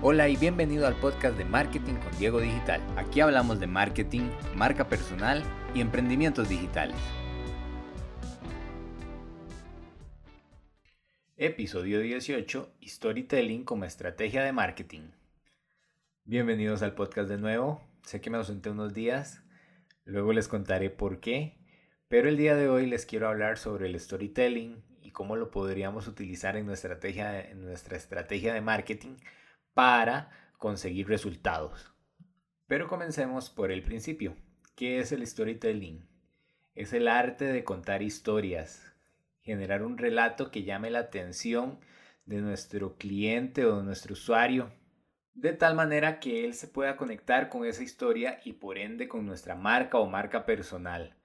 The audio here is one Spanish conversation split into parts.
Hola y bienvenido al podcast de Marketing con Diego Digital. Aquí hablamos de marketing, marca personal y emprendimientos digitales. Episodio 18, Storytelling como estrategia de marketing. Bienvenidos al podcast de nuevo. Sé que me ausenté unos días, luego les contaré por qué, pero el día de hoy les quiero hablar sobre el storytelling y cómo lo podríamos utilizar en nuestra estrategia, en nuestra estrategia de marketing para conseguir resultados. Pero comencemos por el principio. ¿Qué es el storytelling? Es el arte de contar historias, generar un relato que llame la atención de nuestro cliente o de nuestro usuario, de tal manera que él se pueda conectar con esa historia y por ende con nuestra marca o marca personal.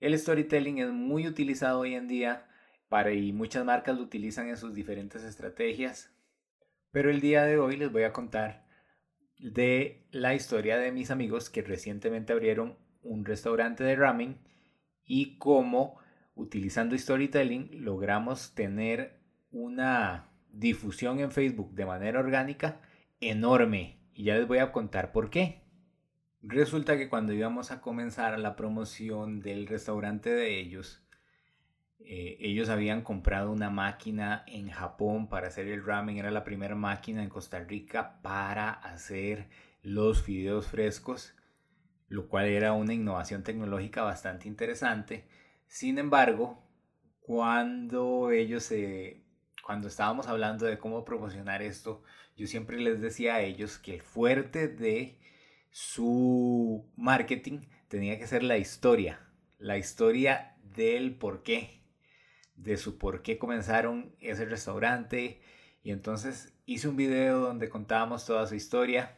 El storytelling es muy utilizado hoy en día para, y muchas marcas lo utilizan en sus diferentes estrategias pero el día de hoy les voy a contar de la historia de mis amigos que recientemente abrieron un restaurante de ramen y cómo utilizando storytelling logramos tener una difusión en Facebook de manera orgánica enorme. Y ya les voy a contar por qué. Resulta que cuando íbamos a comenzar la promoción del restaurante de ellos, eh, ellos habían comprado una máquina en Japón para hacer el ramen. Era la primera máquina en Costa Rica para hacer los fideos frescos, lo cual era una innovación tecnológica bastante interesante. Sin embargo, cuando ellos cuando estábamos hablando de cómo promocionar esto, yo siempre les decía a ellos que el fuerte de su marketing tenía que ser la historia, la historia del por qué de su por qué comenzaron ese restaurante. Y entonces hice un video donde contábamos toda su historia.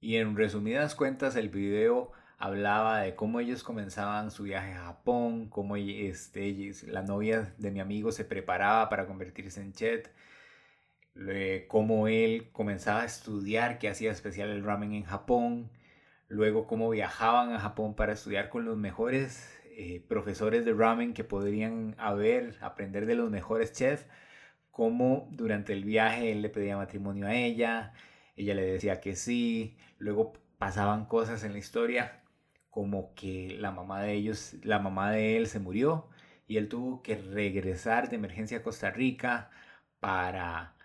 Y en resumidas cuentas el video hablaba de cómo ellos comenzaban su viaje a Japón, cómo este, la novia de mi amigo se preparaba para convertirse en chef, cómo él comenzaba a estudiar qué hacía especial el ramen en Japón, luego cómo viajaban a Japón para estudiar con los mejores eh, profesores de ramen que podrían haber, aprender de los mejores chefs, como durante el viaje él le pedía matrimonio a ella, ella le decía que sí, luego pasaban cosas en la historia como que la mamá de ellos, la mamá de él se murió y él tuvo que regresar de emergencia a Costa Rica para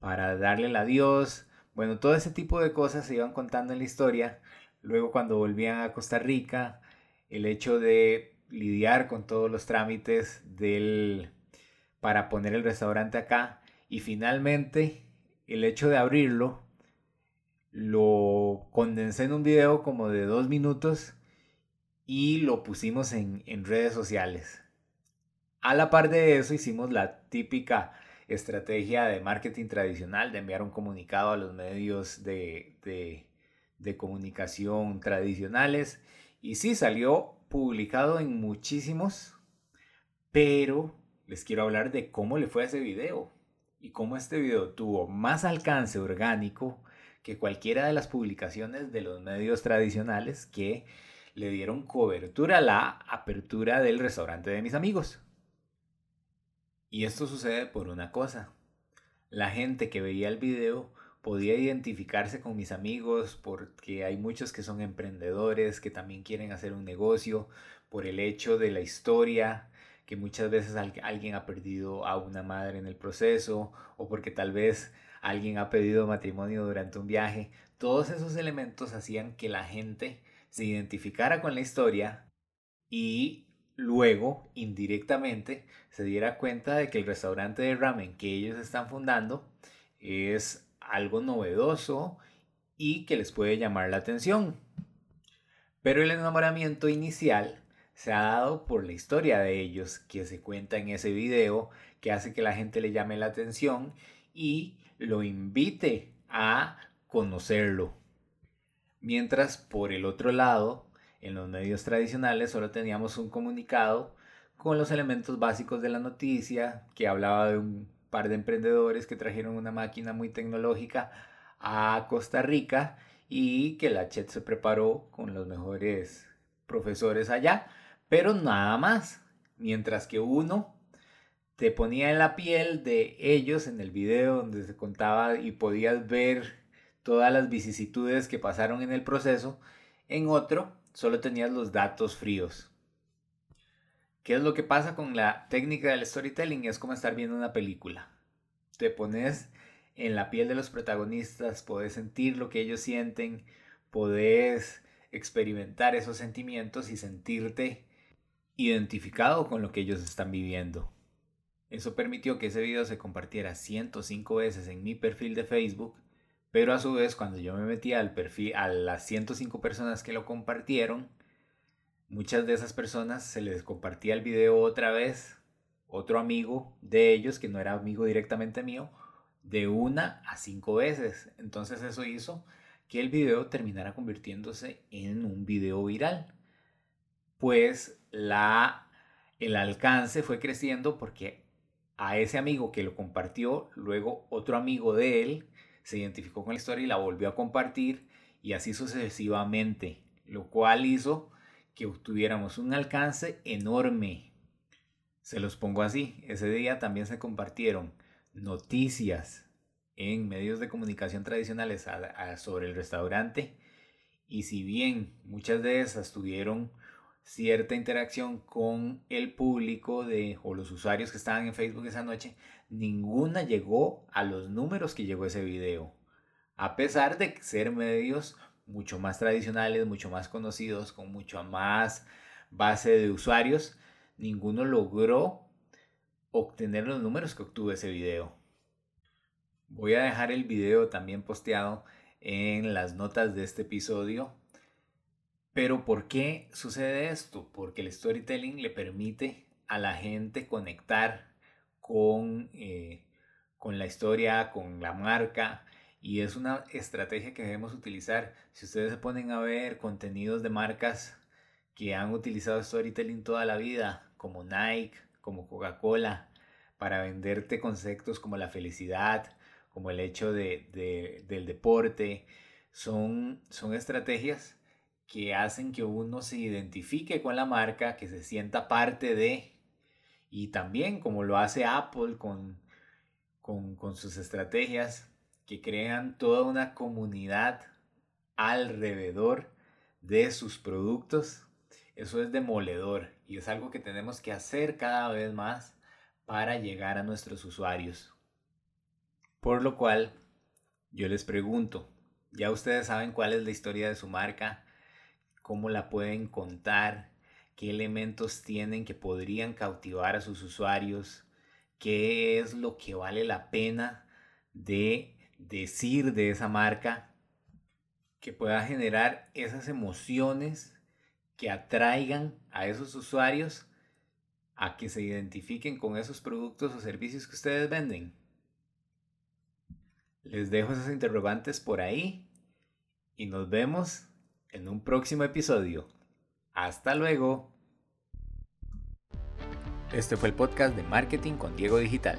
para darle el adiós. Bueno, todo ese tipo de cosas se iban contando en la historia. Luego cuando volvían a Costa Rica, el hecho de lidiar con todos los trámites del, para poner el restaurante acá y finalmente el hecho de abrirlo lo condensé en un video como de dos minutos y lo pusimos en, redes sociales. A la par de eso hicimos la típica estrategia de marketing tradicional de enviar un comunicado a los medios de, de, de comunicación tradicionales y sí, salió publicado en muchísimos, pero les quiero hablar de cómo le fue a ese video y cómo este video tuvo más alcance orgánico que cualquiera de las publicaciones de los medios tradicionales que le dieron cobertura a la apertura del restaurante de mis amigos. Y esto sucede por una cosa. La gente que veía el video podía identificarse con mis amigos porque hay muchos que son emprendedores, que también quieren hacer un negocio, por el hecho de la historia, que muchas veces alguien ha perdido a una madre en el proceso o porque tal vez alguien ha pedido matrimonio durante un viaje. Todos esos elementos hacían que la gente se identificara con la historia y luego indirectamente se diera cuenta de que el restaurante de ramen que ellos están fundando es algo novedoso y que les puede llamar la atención. Pero el enamoramiento inicial se ha dado por la historia de ellos que se cuenta en ese video, que hace que la gente le llame la atención y lo invite a conocerlo. Mientras por el otro lado, en los medios tradicionales solo teníamos un comunicado con los elementos básicos de la noticia que hablaba de un par de emprendedores que trajeron una máquina muy tecnológica a Costa Rica y que la Chet se preparó con los mejores profesores allá, pero nada más. Mientras que uno te ponía en la piel de ellos en el video donde se contaba y podías ver todas las vicisitudes que pasaron en el proceso. En otro, solo tenías los datos fríos. ¿Qué es lo que pasa con la técnica del storytelling? Es como estar viendo una película. Te pones en la piel de los protagonistas, podés sentir lo que ellos sienten, podés experimentar esos sentimientos y sentirte identificado con lo que ellos están viviendo. Eso permitió que ese video se compartiera 105 veces en mi perfil de Facebook, pero a su vez cuando yo me metí al perfil a las 105 personas que lo compartieron, muchas de esas personas se les compartía el video otra vez, otro amigo de ellos que no era amigo directamente mío, de una a cinco veces. Entonces eso hizo que el video terminara convirtiéndose en un video viral. Pues la, el alcance fue creciendo porque a ese amigo que lo compartió, luego otro amigo de él se identificó con la historia y la volvió a compartir y así sucesivamente, lo cual hizo que obtuviéramos un alcance enorme. Se los pongo así, ese día también se compartieron noticias en medios de comunicación tradicionales sobre el restaurante y si bien muchas de esas tuvieron cierta interacción con el público de, o los usuarios que estaban en Facebook esa noche, ninguna llegó a los números que llegó ese video. A pesar de ser medios mucho más tradicionales, mucho más conocidos, con mucho más base de usuarios, ninguno logró obtener los números que obtuvo ese video. Voy a dejar el video también posteado en las notas de este episodio pero ¿por qué sucede esto? Porque el storytelling le permite a la gente conectar con, eh, con la historia, con la marca, y es una estrategia que debemos utilizar. Si ustedes se ponen a ver contenidos de marcas que han utilizado storytelling toda la vida, como Nike, como Coca-Cola, para venderte conceptos como la felicidad, como el hecho de, del deporte, son, son estrategias que hacen que uno se identifique con la marca, que se sienta parte de, y también como lo hace Apple con, con, sus estrategias, que crean toda una comunidad alrededor de sus productos. Eso es demoledor y es algo que tenemos que hacer cada vez más para llegar a nuestros usuarios. Por lo cual, yo les pregunto, ya ustedes saben cuál es la historia de su marca, cómo la pueden contar, qué elementos tienen que podrían cautivar a sus usuarios, qué es lo que vale la pena de decir de esa marca, que pueda generar esas emociones que atraigan a esos usuarios a que se identifiquen con esos productos o servicios que ustedes venden. Les dejo esas interrogantes por ahí y nos vemos en un próximo episodio. Hasta luego. Este fue el podcast de Marketing con Diego Digital.